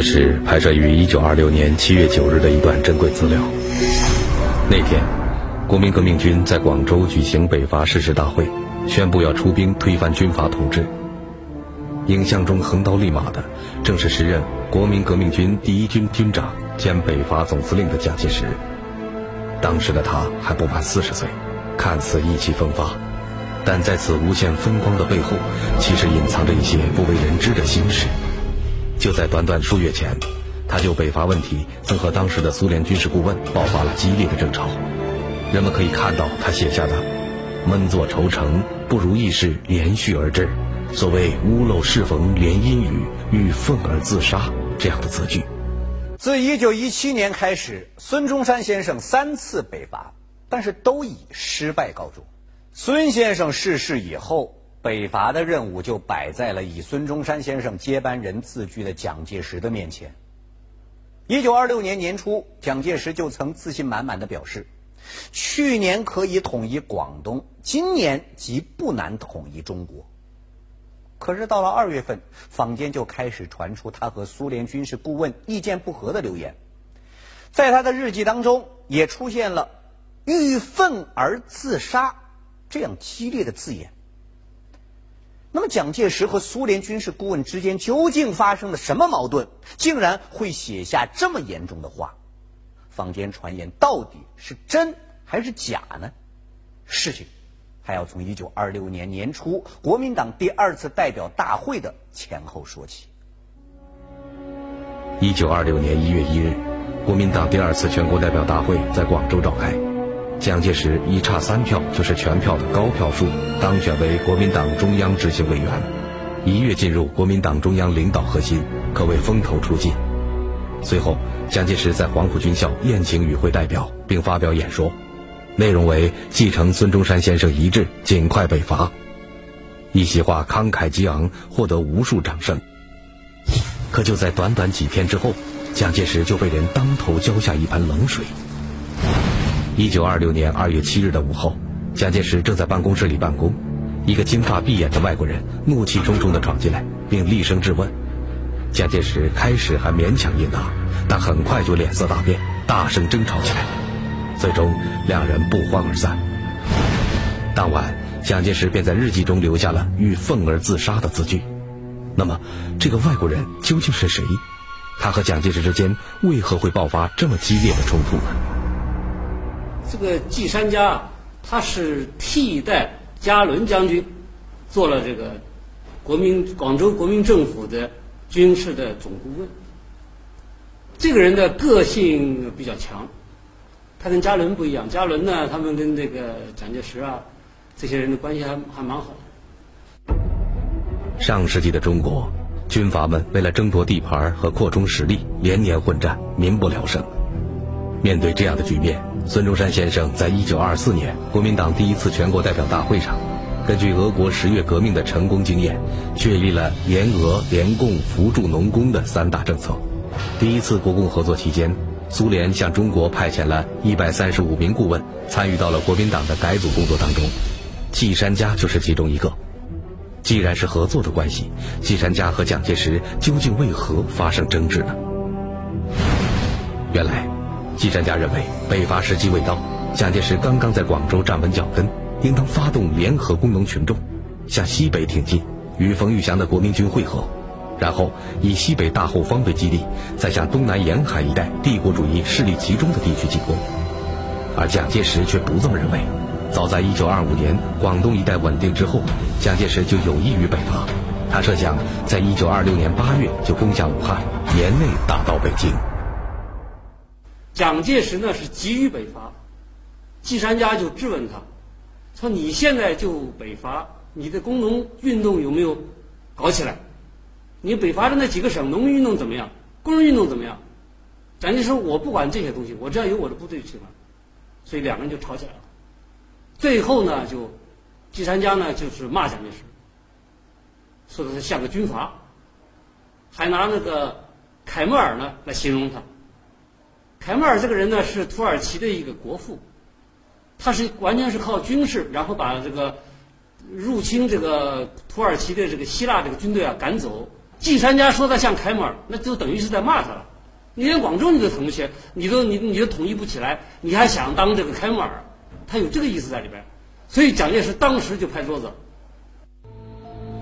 这是拍摄于1926年7月9日的一段珍贵资料。那天，国民革命军在广州举行北伐誓师大会，宣布要出兵推翻军阀统治。影像中横刀立马的，正是时任国民革命军第一军军长兼北伐总司令的蒋介石。当时的他还不满四十岁，看似意气风发，但在此无限风光的背后，其实隐藏着一些不为人知的心事。就在短短数月前，他就北伐问题曾和当时的苏联军事顾问爆发了激烈的争吵。人们可以看到他写下的“闷坐愁城，不如意事连续而至，所谓屋漏适逢连阴雨，欲愤而自杀”这样的字句。自一九一七年开始，孙中山先生三次北伐，但是都以失败告终。孙先生逝世以后。北伐的任务就摆在了以孙中山先生接班人自居的蒋介石的面前。一九二六年年初，蒋介石就曾自信满满的表示：“去年可以统一广东，今年即不难统一中国。”可是到了二月份，坊间就开始传出他和苏联军事顾问意见不合的流言，在他的日记当中也出现了“欲愤而自杀”这样激烈的字眼。那么，蒋介石和苏联军事顾问之间究竟发生了什么矛盾，竟然会写下这么严重的话？坊间传言到底是真还是假呢？事情还要从一九二六年年初国民党第二次代表大会的前后说起。一九二六年一月一日，国民党第二次全国代表大会在广州召开。蒋介石一差三票就是全票的高票数，当选为国民党中央执行委员，一跃进入国民党中央领导核心，可谓风头出尽。随后，蒋介石在黄埔军校宴请与会代表，并发表演说，内容为继承孙中山先生遗志，尽快北伐。一席话慷慨激昂，获得无数掌声。可就在短短几天之后，蒋介石就被人当头浇下一盆冷水。一九二六年二月七日的午后，蒋介石正在办公室里办公，一个金发碧眼的外国人怒气冲冲地闯进来，并厉声质问。蒋介石开始还勉强应答，但很快就脸色大变，大声争吵起来，最终两人不欢而散。当晚，蒋介石便在日记中留下了“欲愤而自杀”的字句。那么，这个外国人究竟是谁？他和蒋介石之间为何会爆发这么激烈的冲突呢？这个季山家啊，他是替代嘉伦将军，做了这个国民广州国民政府的军事的总顾问。这个人的个性比较强，他跟嘉伦不一样。嘉伦呢，他们跟这个蒋介石啊，这些人的关系还还蛮好的。上世纪的中国，军阀们为了争夺地盘和扩充实力，连年混战，民不聊生。面对这样的局面，孙中山先生在一九二四年国民党第一次全国代表大会上，根据俄国十月革命的成功经验，确立了联俄、联共、扶助农工的三大政策。第一次国共合作期间，苏联向中国派遣了一百三十五名顾问，参与到了国民党的改组工作当中，季山家就是其中一个。既然是合作的关系，季山家和蒋介石究竟为何发生争执呢？原来。季山家认为北伐时机未到，蒋介石刚刚在广州站稳脚跟，应当发动联合工农群众，向西北挺进，与冯玉祥的国民军会合，然后以西北大后方为基地，再向东南沿海一带帝国主义势力集中的地区进攻。而蒋介石却不这么认为。早在1925年广东一带稳定之后，蒋介石就有意于北伐，他设想在1926年8月就攻下武汉，年内打到北京。蒋介石呢是急于北伐，季山家就质问他，说：“你现在就北伐，你的工农运动有没有搞起来？你北伐的那几个省农民运动怎么样？工人运动怎么样？”蒋介石说：“我不管这些东西，我只要有我的部队就行了。”所以两个人就吵起来了。最后呢，就季山家呢就是骂蒋介石，说的是像个军阀，还拿那个凯末尔呢来形容他。凯末尔这个人呢，是土耳其的一个国父，他是完全是靠军事，然后把这个入侵这个土耳其的这个希腊这个军队啊赶走，季山家说他像凯末尔，那就等于是在骂他了。你连广州你都统不起，你都你你都统一不起来，你还想当这个凯末尔？他有这个意思在里边，所以蒋介石当时就拍桌子。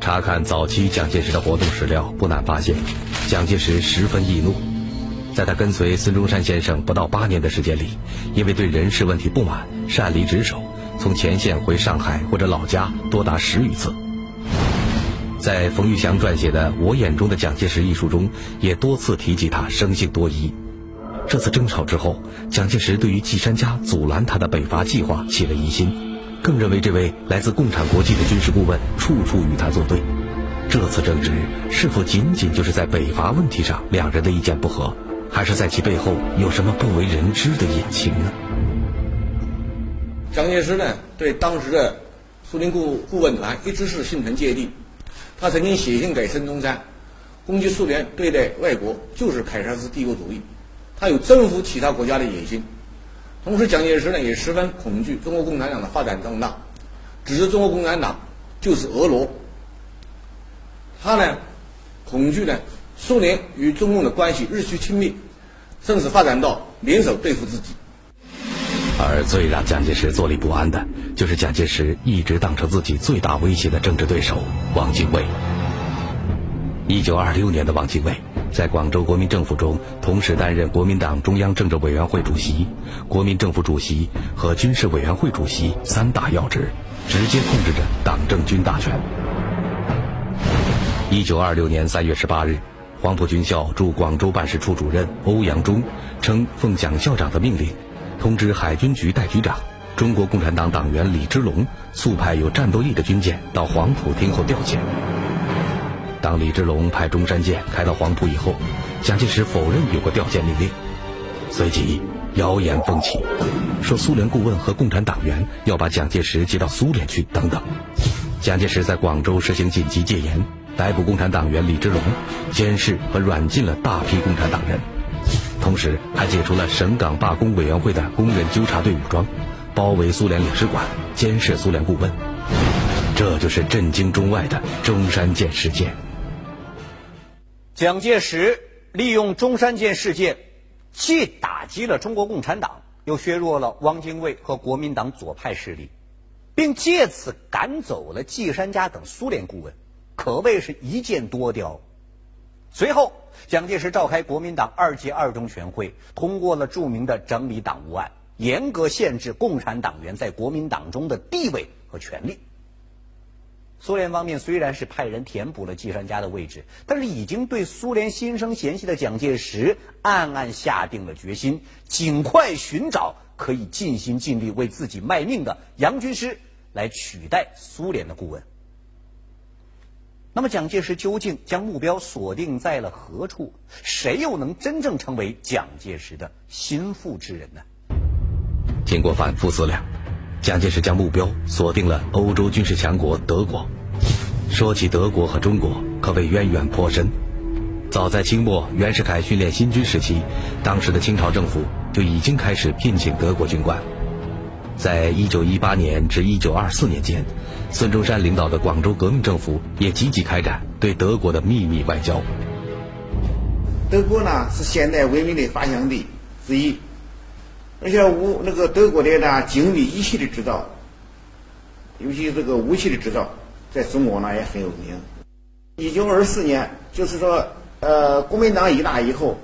查看早期蒋介石的活动史料，不难发现，蒋介石十分易怒。在他跟随孙中山先生不到八年的时间里，因为对人事问题不满，擅离职守，从前线回上海或者老家多达十余次。在冯玉祥撰写的《我眼中的蒋介石》一书中，也多次提及他生性多疑。这次争吵之后，蒋介石对于季山家阻拦他的北伐计划起了疑心。更认为这位来自共产国际的军事顾问处处与他作对。这次争执是否仅仅就是在北伐问题上两人的意见不合，还是在其背后有什么不为人知的隐情呢？蒋介石呢，对当时的苏联顾顾问团一直是心存芥蒂。他曾经写信给孙中山，攻击苏联对待外国就是凯撒斯帝国主义，他有征服其他国家的野心。同时，蒋介石呢也十分恐惧中国共产党的发展壮大，指责中国共产党就是俄罗。他呢恐惧呢苏联与中共的关系日趋亲密，甚至发展到联手对付自己。而最让蒋介石坐立不安的，就是蒋介石一直当成自己最大威胁的政治对手汪精卫。一九二六年的汪精卫。在广州国民政府中，同时担任国民党中央政治委员会主席、国民政府主席和军事委员会主席三大要职，直接控制着党政军大权。一九二六年三月十八日，黄埔军校驻广州办事处主任欧阳中称，奉蒋校长的命令，通知海军局代局长、中国共产党党员李之龙，速派有战斗力的军舰到黄埔听候调遣。当李之龙派中山舰开到黄埔以后，蒋介石否认有过调遣命令。随即，谣言风起，说苏联顾问和共产党员要把蒋介石接到苏联去等等。蒋介石在广州实行紧急戒严，逮捕共产党员李之龙，监视和软禁了大批共产党人，同时还解除了省港罢工委员会的工人纠察队武装，包围苏联领事馆，监视苏联顾问。这就是震惊中外的中山舰事件。蒋介石利用中山舰事件，既打击了中国共产党，又削弱了汪精卫和国民党左派势力，并借此赶走了季山家等苏联顾问，可谓是一箭多雕。随后，蒋介石召开国民党二届二中全会，通过了著名的整理党务案，严格限制共产党员在国民党中的地位和权利。苏联方面虽然是派人填补了季山家的位置，但是已经对苏联心生嫌隙的蒋介石暗暗下定了决心，尽快寻找可以尽心尽力为自己卖命的杨军师来取代苏联的顾问。那么，蒋介石究竟将目标锁定在了何处？谁又能真正成为蒋介石的心腹之人呢？经过反复思量。蒋介石将目标锁定了欧洲军事强国德国。说起德国和中国，可谓渊源颇深。早在清末袁世凯训练新军时期，当时的清朝政府就已经开始聘请德国军官。在一九一八年至一九二四年间，孙中山领导的广州革命政府也积极开展对德国的秘密外交。德国呢，是现代文明的发祥地之一。而且武那个德国的呢精密仪器的制造，尤其这个武器的制造，在中国呢也很有名。一九二四年，就是说，呃，国民党一大以后，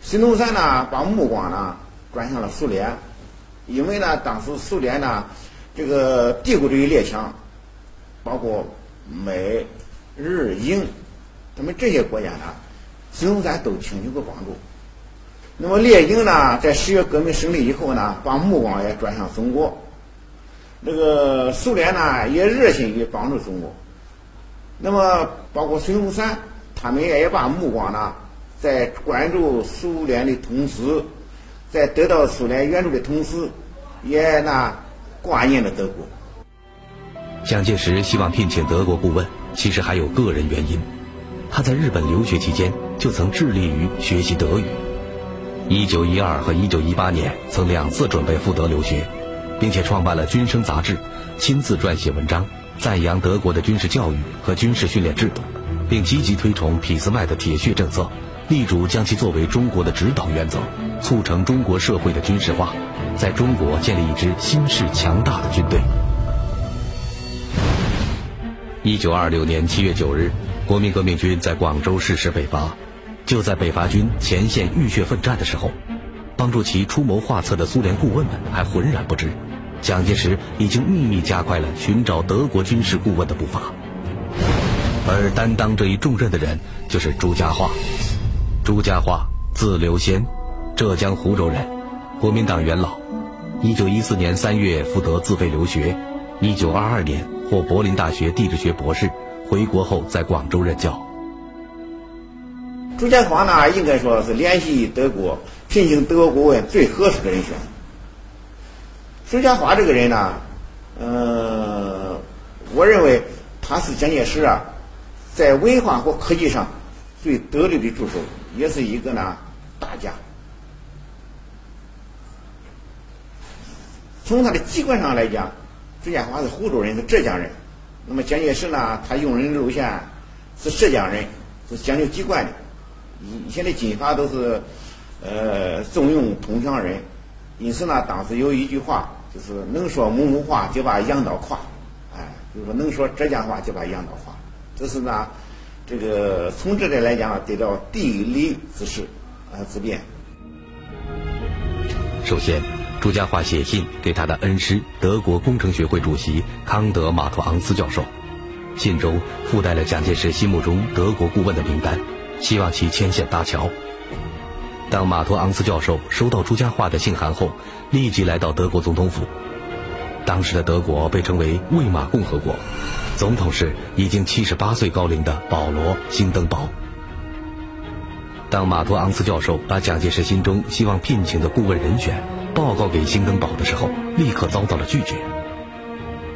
孙中山呢把目光呢转向了苏联，因为呢当时苏联呢这个帝国主义列强，包括美、日、英，他们这些国家呢，孙中山都请求过帮助。那么列宁呢，在十月革命胜利以后呢，把目光也转向中国。那个苏联呢，也热心于帮助中国。那么包括孙中山，他们也把目光呢，在关注苏联的同时，在得到苏联援助的同时，也那挂念了德国。蒋介石希望聘请德国顾问，其实还有个人原因。他在日本留学期间，就曾致力于学习德语。一九一二和一九一八年，曾两次准备赴德留学，并且创办了《军生》杂志，亲自撰写文章，赞扬德国的军事教育和军事训练制度，并积极推崇俾斯麦的铁血政策，力主将其作为中国的指导原则，促成中国社会的军事化，在中国建立一支新式强大的军队。一九二六年七月九日，国民革命军在广州誓师北伐。就在北伐军前线浴血奋战的时候，帮助其出谋划策的苏联顾问们还浑然不知，蒋介石已经秘密加快了寻找德国军事顾问的步伐。而担当这一重任的人就是朱家骅。朱家骅，字留仙，浙江湖州人，国民党元老。一九一四年三月赴德自费留学，一九二二年获柏林大学地质学博士，回国后在广州任教。朱家骅呢，应该说是联系德国、聘请德国顾问最合适的人选。朱家骅这个人呢，呃，我认为他是蒋介石啊，在文化和科技上最得力的助手，也是一个呢大家。从他的籍贯上来讲，朱建华是湖州人，是浙江人。那么蒋介石呢，他用人路线是浙江人，是讲究籍贯的。以前的军阀都是，呃，重用同乡人，因此呢，当时有一句话，就是能说某某话就把洋刀跨，哎，就是说能说浙江话就把洋刀跨，这是呢，这个从这点来讲得到地理之势啊之便。首先，朱家骅写信给他的恩师德国工程学会主席康德马托昂斯教授，信中附带了蒋介石心目中德国顾问的名单。希望其牵线搭桥。当马托昂斯教授收到朱家骅的信函后，立即来到德国总统府。当时的德国被称为魏玛共和国，总统是已经七十八岁高龄的保罗·兴登堡。当马托昂斯教授把蒋介石心中希望聘请的顾问人选报告给兴登堡的时候，立刻遭到了拒绝。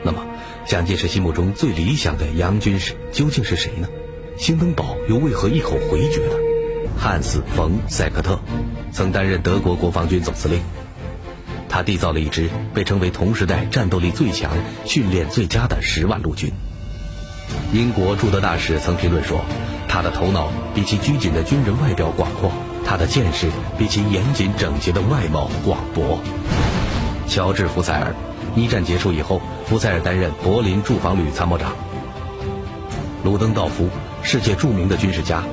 那么，蒋介石心目中最理想的洋军士究竟是谁呢？兴登堡又为何一口回绝了？汉斯·冯·塞克特曾担任德国国防军总司令，他缔造了一支被称为同时代战斗力最强、训练最佳的十万陆军。英国驻德大使曾评论说：“他的头脑比其拘谨的军人外表广阔，他的见识比其严谨整洁的外貌广博。”乔治·福塞尔，一战结束以后，福塞尔担任柏林驻防旅参谋长。鲁登道夫。世界著名的军事家，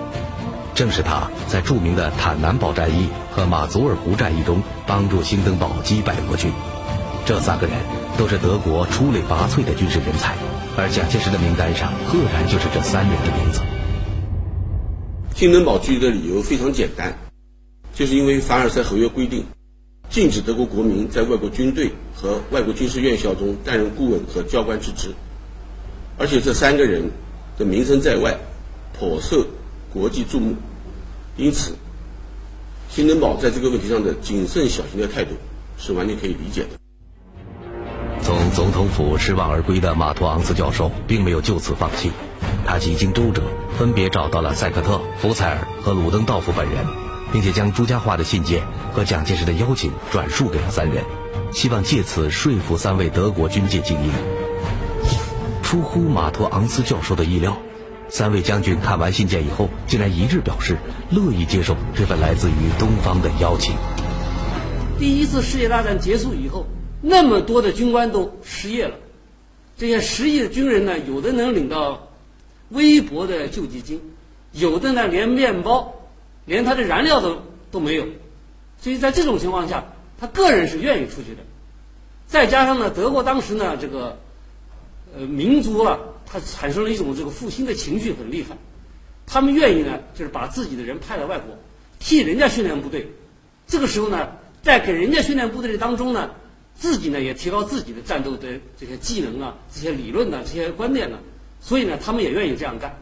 正是他在著名的坦南堡战役和马祖尔湖战役中帮助兴登堡击败俄军。这三个人都是德国出类拔萃的军事人才，而蒋介石的名单上赫然就是这三人的名字。兴登堡拒绝的理由非常简单，就是因为凡尔赛合约规定，禁止德国国民在外国军队和外国军事院校中担任顾问和教官之职，而且这三个人的名声在外。颇受国际注目，因此，新登堡在这个问题上的谨慎小心的态度是完全可以理解的。从总统府失望而归的马托昂斯教授并没有就此放弃，他几经周折，分别找到了塞克特、福采尔和鲁登道夫本人，并且将朱家化的信件和蒋介石的邀请转述给了三人，希望借此说服三位德国军界精英。出乎马托昂斯教授的意料。三位将军看完信件以后，竟然一致表示乐意接受这份来自于东方的邀请。第一次世界大战结束以后，那么多的军官都失业了，这些失业的军人呢，有的能领到微薄的救济金，有的呢连面包、连他的燃料都都没有，所以在这种情况下，他个人是愿意出去的。再加上呢，德国当时呢，这个呃民族啊。他产生了一种这个复兴的情绪很厉害，他们愿意呢，就是把自己的人派到外国，替人家训练部队。这个时候呢，在给人家训练部队的当中呢，自己呢也提高自己的战斗的这些技能啊、这些理论呢、这些观念呢，所以呢，他们也愿意这样干。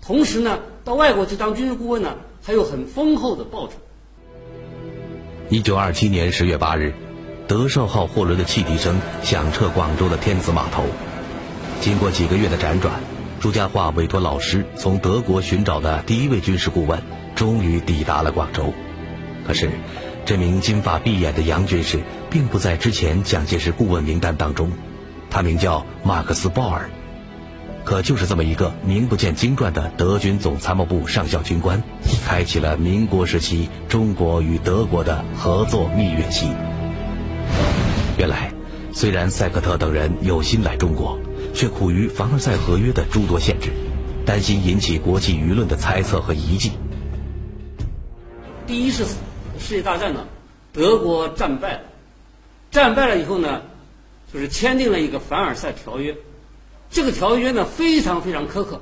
同时呢，到外国去当军事顾问呢，还有很丰厚的报酬。一九二七年十月八日，德绍号货轮的汽笛声响彻广州的天子码头。经过几个月的辗转，朱家骅委托老师从德国寻找的第一位军事顾问，终于抵达了广州。可是，这名金发碧眼的洋军士并不在之前蒋介石顾问名单当中，他名叫马克思·鲍尔。可就是这么一个名不见经传的德军总参谋部上校军官，开启了民国时期中国与德国的合作蜜月期。原来，虽然塞克特等人有心来中国，却苦于凡尔赛合约的诸多限制，担心引起国际舆论的猜测和疑忌。第一次世界大战呢，德国战败了，战败了以后呢，就是签订了一个凡尔赛条约。这个条约呢非常非常苛刻，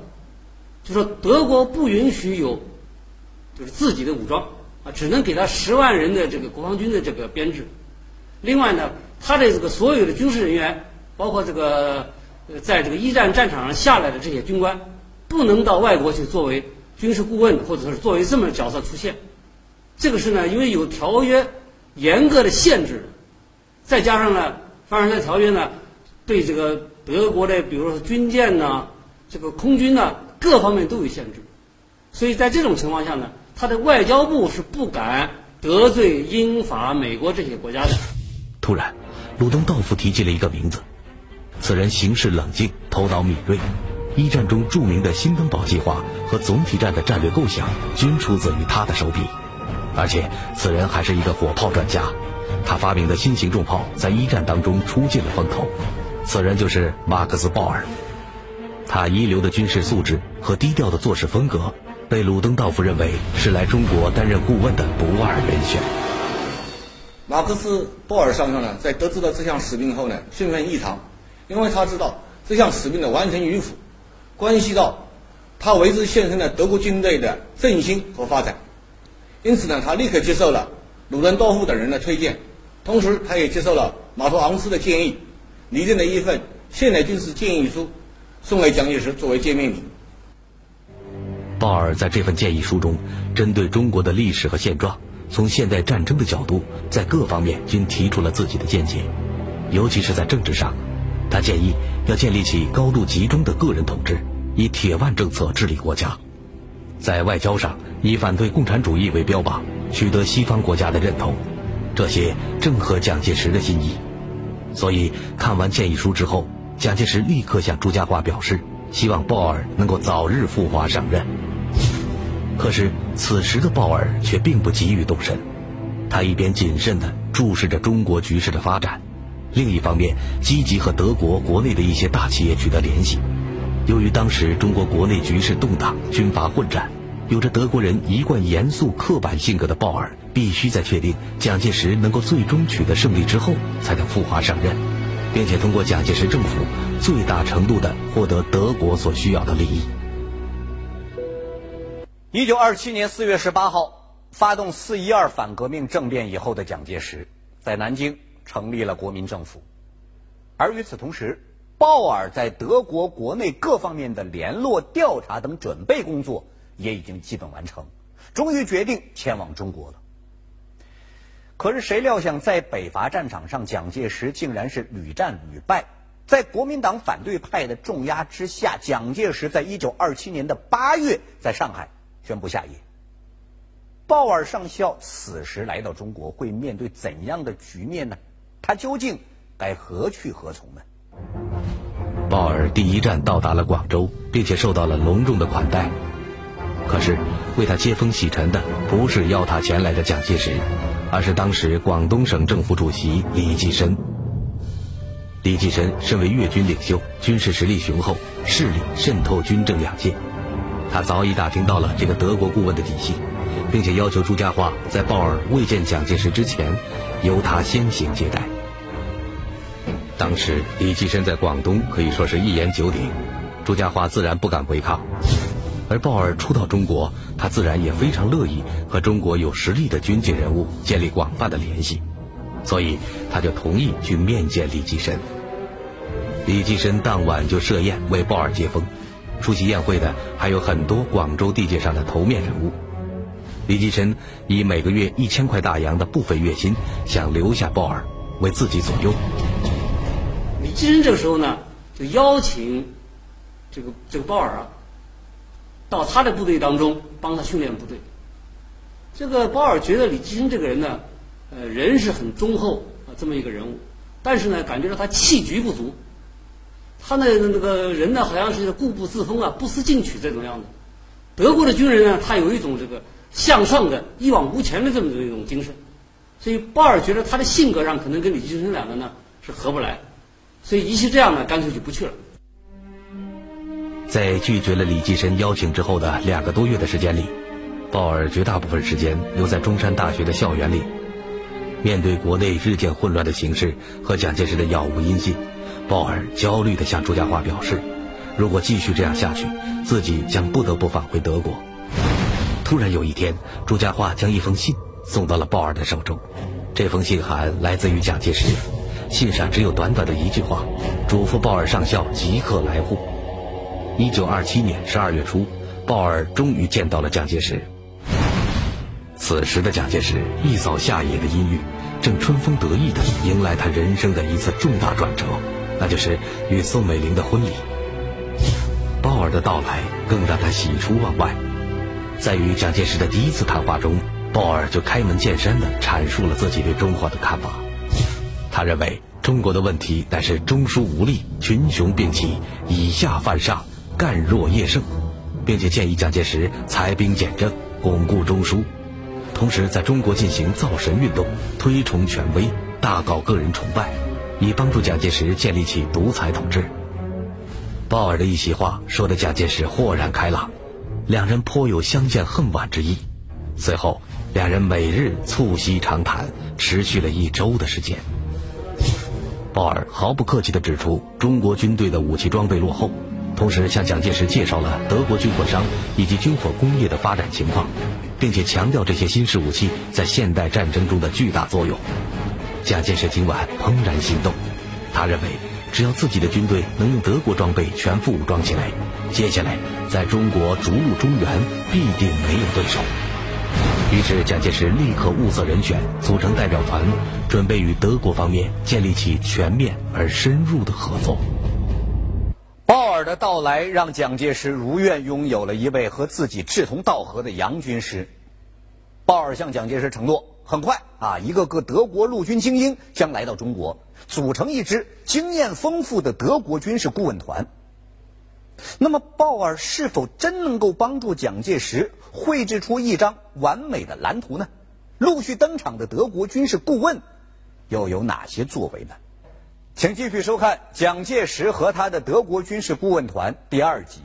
就说德国不允许有就是自己的武装啊，只能给他十万人的这个国防军的这个编制。另外呢，他的这个所有的军事人员，包括这个在这个一战战场上下来的这些军官，不能到外国去作为军事顾问或者说是作为这么角色出现。这个是呢，因为有条约严格的限制，再加上呢，凡尔赛条约呢对这个。德国的，比如说军舰呢，这个空军呢，各方面都有限制，所以在这种情况下呢，他的外交部是不敢得罪英法美国这些国家的。突然，鲁登道夫提及了一个名字，此人行事冷静，头脑敏锐，一战中著名的新登堡计划和总体战的战略构想均出自于他的手笔，而且此人还是一个火炮专家，他发明的新型重炮在一战当中出尽了风头。此人就是马克思·鲍尔，他一流的军事素质和低调的做事风格，被鲁登道夫认为是来中国担任顾问的不二人选。马克思·鲍尔上校呢，在得知了这项使命后呢，兴奋异常，因为他知道这项使命的完成与否，关系到他为之献身的德国军队的振兴和发展。因此呢，他立刻接受了鲁登道夫等人的推荐，同时他也接受了马托昂斯的建议。拟定了一份现代军事建议书，送给蒋介石作为见面礼。鲍尔在这份建议书中，针对中国的历史和现状，从现代战争的角度，在各方面均提出了自己的见解。尤其是在政治上，他建议要建立起高度集中的个人统治，以铁腕政策治理国家；在外交上，以反对共产主义为标榜，取得西方国家的认同。这些正合蒋介石的心意。所以，看完建议书之后，蒋介石立刻向朱家骅表示，希望鲍尔能够早日赴华上任。可是，此时的鲍尔却并不急于动身，他一边谨慎地注视着中国局势的发展，另一方面积极和德国国内的一些大企业取得联系。由于当时中国国内局势动荡，军阀混战。有着德国人一贯严肃刻板性格的鲍尔，必须在确定蒋介石能够最终取得胜利之后，才能赴华上任，并且通过蒋介石政府最大程度的获得德国所需要的利益。一九二七年四月十八号，发动四一二反革命政变以后的蒋介石，在南京成立了国民政府，而与此同时，鲍尔在德国国内各方面的联络、调查等准备工作。也已经基本完成，终于决定前往中国了。可是谁料想，在北伐战场上，蒋介石竟然是屡战屡败。在国民党反对派的重压之下，蒋介石在一九二七年的八月，在上海宣布下野。鲍尔上校此时来到中国，会面对怎样的局面呢？他究竟该何去何从呢？鲍尔第一站到达了广州，并且受到了隆重的款待。可是，为他接风洗尘的不是邀他前来的蒋介石，而是当时广东省政府主席李济深。李济深身为粤军领袖，军事实力雄厚，势力渗透军政两界。他早已打听到了这个德国顾问的底细，并且要求朱家骅在鲍尔未见蒋介石之前，由他先行接待。当时李济深在广东可以说是一言九鼎，朱家骅自然不敢违抗。而鲍尔初到中国，他自然也非常乐意和中国有实力的军界人物建立广泛的联系，所以他就同意去面见李济深。李济深当晚就设宴为鲍尔接风，出席宴会的还有很多广州地界上的头面人物。李济深以每个月一千块大洋的部分月薪，想留下鲍尔为自己左右。李济深这个时候呢，就邀请这个这个鲍尔啊。到他的部队当中帮他训练部队。这个鲍尔觉得李济深这个人呢，呃，人是很忠厚啊，这么一个人物，但是呢，感觉到他气局不足。他那那个人呢，好像是固步自封啊，不思进取这种样子。德国的军人呢，他有一种这个向上的、一往无前的这么一种精神，所以鲍尔觉得他的性格上可能跟李济深两个呢是合不来，所以一其这样呢，干脆就不去了。在拒绝了李济深邀请之后的两个多月的时间里，鲍尔绝大部分时间留在中山大学的校园里。面对国内日渐混乱的形势和蒋介石的杳无音信，鲍尔焦虑地向朱家骅表示。如果继续这样下去，自己将不得不返回德国。突然有一天，朱家骅将一封信送到了鲍尔的手中。这封信函来自于蒋介石，信上只有短短的一句话，嘱咐鲍尔上校即刻来沪。一九二七年十二月初，鲍尔终于见到了蒋介石。此时的蒋介石一扫夏野的阴郁，正春风得意地迎来他人生的一次重大转折，那就是与宋美龄的婚礼。鲍尔的到来更让他喜出望外，在与蒋介石的第一次谈话中，鲍尔就开门见山地阐述了自己对中国的看法。他认为中国的问题乃是中枢无力、群雄并起、以下犯上、干弱业盛，并且建议蒋介石裁兵减政，巩固中枢，同时在中国进行造神运动，推崇权威，大搞个人崇拜，以帮助蒋介石建立起独裁统治。鲍尔的一席话说的蒋介石豁然开朗，两人颇有相见恨晚之意。随后，两人每日促膝长谈，持续了一周的时间。鲍尔毫不客气地指出中国军队的武器装备落后，同时向蒋介石介绍了德国军火商以及军火工业的发展情况，并且强调这些新式武器在现代战争中的巨大作用。蒋介石听完怦然心动，他认为。只要自己的军队能用德国装备全副武装起来，接下来在中国逐鹿中原必定没有对手。于是蒋介石立刻物色人选，组成代表团，准备与德国方面建立起全面而深入的合作。鲍尔的到来让蒋介石如愿拥有了一位和自己志同道合的洋军师。鲍尔向蒋介石承诺，很快啊，一个个德国陆军精英将来到中国。组成一支经验丰富的德国军事顾问团。那么，鲍尔是否真能够帮助蒋介石绘制出一张完美的蓝图呢？陆续登场的德国军事顾问又有哪些作为呢？请继续收看《蒋介石和他的德国军事顾问团》第二集。